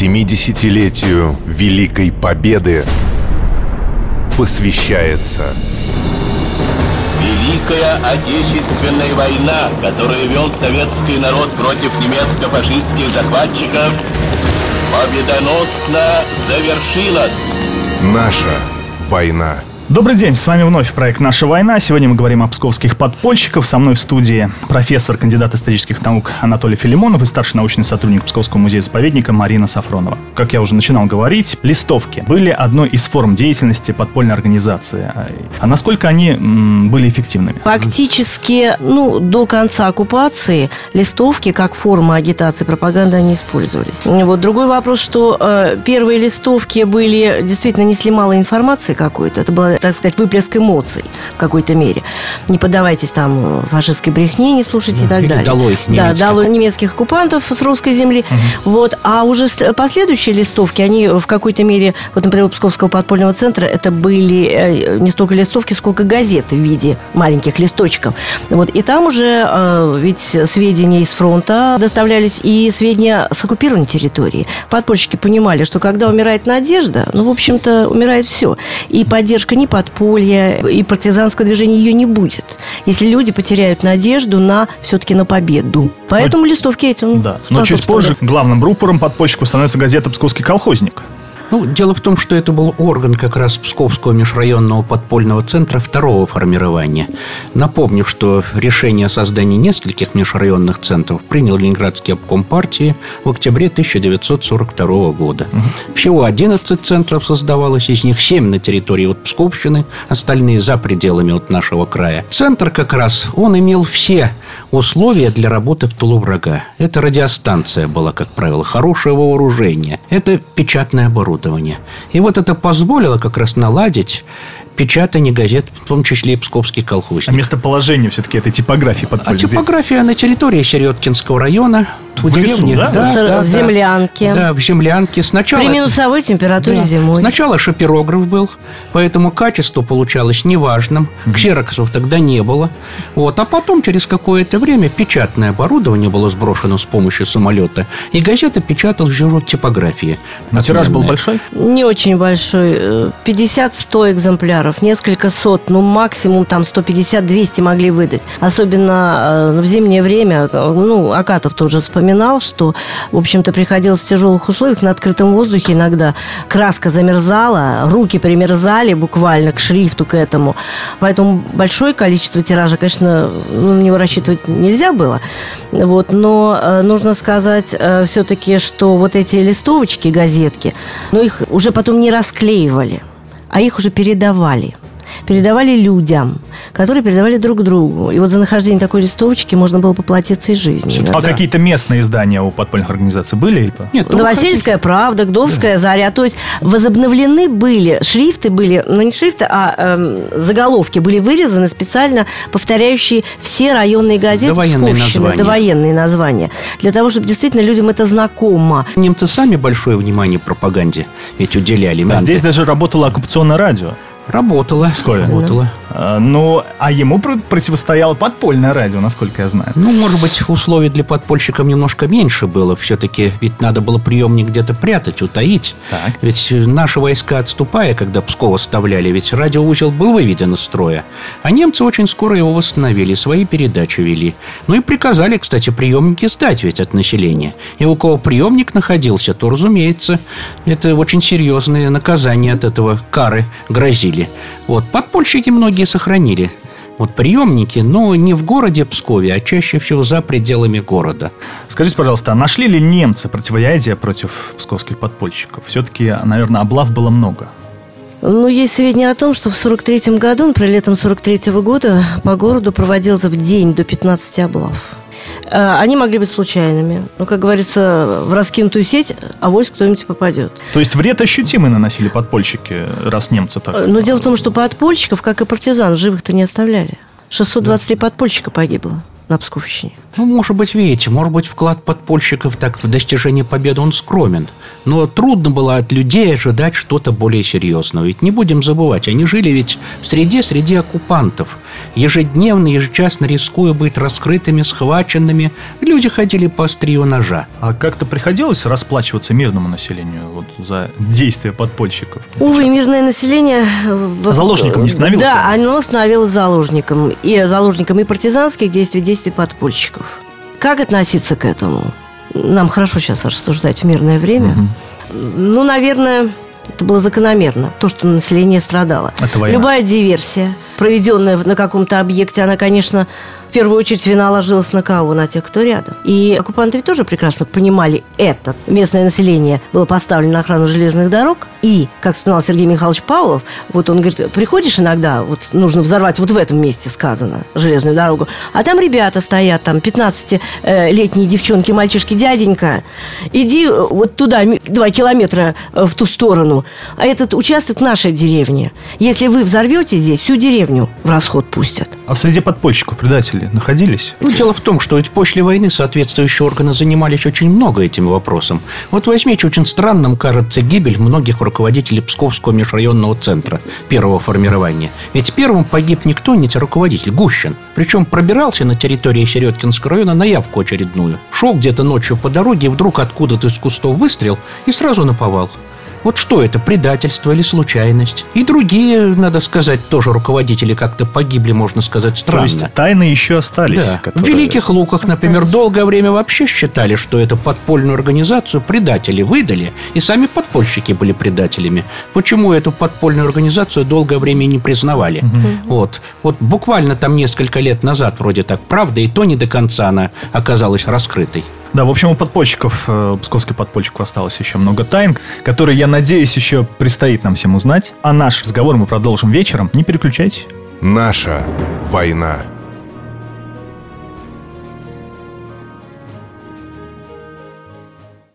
70-летию Великой Победы посвящается Великая Отечественная война, которую вел советский народ против немецко-фашистских захватчиков, победоносно завершилась. Наша война. Добрый день, с вами вновь проект «Наша война». Сегодня мы говорим о псковских подпольщиках. Со мной в студии профессор, кандидат исторических наук Анатолий Филимонов и старший научный сотрудник Псковского музея-заповедника Марина Сафронова. Как я уже начинал говорить, листовки были одной из форм деятельности подпольной организации. А насколько они м, были эффективными? Фактически, ну, до конца оккупации листовки как форма агитации пропаганды они использовались. Вот другой вопрос, что э, первые листовки были действительно несли мало информации какой-то. Это была так сказать, выплеск эмоций в какой-то мере. Не поддавайтесь там фашистской брехне, не слушайте и так Или далее. долой Да, немецких. долой немецких оккупантов с русской земли. Вот. А уже с- последующие листовки, они в какой-то мере, вот, например, Псковского подпольного центра, это были э, не столько листовки, сколько газеты в виде маленьких листочков. Вот. И там уже э, ведь сведения из фронта доставлялись и сведения с оккупированной территории. Подпольщики понимали, что когда умирает надежда, ну, в общем-то, умирает все. И поддержка ни подполья, и партизанского движения ее не будет, если люди потеряют надежду на все-таки на победу. Поэтому листовки этим Да. Но чуть позже главным рупором подпольщику становится газета «Псковский колхозник». Ну, дело в том, что это был орган как раз Псковского межрайонного подпольного центра второго формирования. Напомню, что решение о создании нескольких межрайонных центров принял Ленинградский обком партии в октябре 1942 года. Всего 11 центров создавалось, из них 7 на территории вот Псковщины, остальные за пределами от нашего края. Центр как раз, он имел все условия для работы в тылу врага. Это радиостанция была, как правило, хорошее вооружение. Это печатное оборудование. И вот это позволило как раз наладить печатание газет, в том числе и псковский А колхозник. местоположение все-таки этой типографии А подпольной. где- типография на территории Середкинского района, В лесу, да? В землянке. Да, в землянке. Сначала... При минусовой температуре Да. зимой. Сначала шапирограф был, поэтому качество получалось неважным. Ксероксов тогда не было. Вот. А потом, через какое-то время, печатное оборудование было сброшено с помощью самолета, и газета печаталась уже в типографии. А тираж был большой? Не очень большой. э, 50-100 экземпляров, несколько сот, ну, максимум там 150-200 могли выдать. Особенно э, в зимнее время, э, ну, Акатов тоже вспоминал, что, в общем-то, приходилось в тяжелых условиях на открытом воздухе иногда. Краска замерзала, руки примерзали буквально к шрифту, к этому. Поэтому большое количество тиража, конечно, ну, на него рассчитывать нельзя было. Вот, но э, нужно сказать все-таки, что вот эти листовочки, газетки, ну, их уже потом не расклеивали, а их уже передавали. Передавали людям, которые передавали друг другу. И вот за нахождение такой листовочки можно было поплатиться и жизнью. А какие-то местные издания у подпольных организаций были? или по- Нет, Новосельская правда, Гдовская заря. То есть возобновлены были, шрифты были, ну не шрифты, а эм, заголовки были вырезаны специально повторяющие все районные газеты Довоенные Псковщины, названия. довоенные названия. Для того, чтобы действительно людям это знакомо. Немцы сами большое внимание пропаганде ведь уделяли. А здесь даже работало оккупационное радио. Работала. Пскове. Работала. А, Ну, а ему про- противостояло подпольное радио, насколько я знаю. Ну, может быть, условий для подпольщиков немножко меньше было. Все-таки ведь надо было приемник где-то прятать, утаить. Так. Ведь э, наши войска, отступая, когда Псков оставляли, ведь радиоузел был выведен из строя. А немцы очень скоро его восстановили, свои передачи вели. Ну и приказали, кстати, приемники сдать ведь от населения. И у кого приемник находился, то, разумеется, это очень серьезные наказания от этого кары грозили. Вот, подпольщики многие сохранили вот приемники, но не в городе Пскове, а чаще всего за пределами города. Скажите, пожалуйста, а нашли ли немцы противоядие против псковских подпольщиков? Все-таки, наверное, облав было много. Ну, есть сведения о том, что в 43 году, например, летом 43 года по городу проводился в день до 15 облав. Э, Они могли быть случайными. Но, как говорится, в раскинутую сеть авось кто-нибудь попадет. То есть вред ощутимый наносили подпольщики, раз немцы так... Э, Но дело в том, что подпольщиков, как и партизан, живых-то не оставляли. 623 подпольщика погибло на Псковщине. Ну, может быть, видите, может быть, вклад подпольщиков так в достижение победы он скромен. Но трудно было от людей ожидать что-то более серьезного. Ведь не будем забывать, они жили ведь в среде, среди оккупантов. Ежедневно, ежечасно рискуя быть раскрытыми, схваченными, люди ходили по острию ножа. А как-то приходилось расплачиваться мирному населению вот, за действия подпольщиков? Увы, мирное население... А заложником не становилось? Да, оно становилось заложником. И заложником и партизанских действий, действий подпольщиков. Как относиться к этому? Нам хорошо сейчас рассуждать в мирное время. Угу. Ну, наверное, это было закономерно, то, что население страдало. Это война. Любая диверсия, проведенная на каком-то объекте, она, конечно, в первую очередь вина ложилась на кого? На тех, кто рядом. И оккупанты ведь тоже прекрасно понимали это. Местное население было поставлено на охрану железных дорог. И, как вспоминал Сергей Михайлович Павлов, вот он говорит, приходишь иногда, вот нужно взорвать, вот в этом месте сказано, железную дорогу, а там ребята стоят, там 15-летние девчонки, мальчишки, дяденька, иди вот туда, два километра э, в ту сторону, а этот участок нашей деревни. Если вы взорвете здесь, всю деревню в расход пустят. А в среде подпольщиков предатели находились? Ну, дело в том, что ведь после войны соответствующие органы занимались очень много этим вопросом. Вот возьмите, очень странным кажется гибель многих руководителей Псковского межрайонного центра первого формирования. Ведь первым погиб никто, не руководитель, Гущин. Причем пробирался на территории Середкинского района на явку очередную. Шел где-то ночью по дороге, вдруг откуда-то из кустов выстрел и сразу наповал. Вот что это, предательство или случайность? И другие, надо сказать, тоже руководители как-то погибли, можно сказать, странно. То есть тайны еще остались? Да. Которые... В Великих Луках, например, долгое время вообще считали, что эту подпольную организацию предатели выдали, и сами подпольщики были предателями. Почему эту подпольную организацию долгое время не признавали? Угу. Вот. вот буквально там несколько лет назад вроде так, правда, и то не до конца она оказалась раскрытой. Да, в общем, у подпольщиков, э, псковских подпольщиков осталось еще много тайн, которые, я надеюсь, еще предстоит нам всем узнать. А наш разговор мы продолжим вечером. Не переключайтесь. Наша война.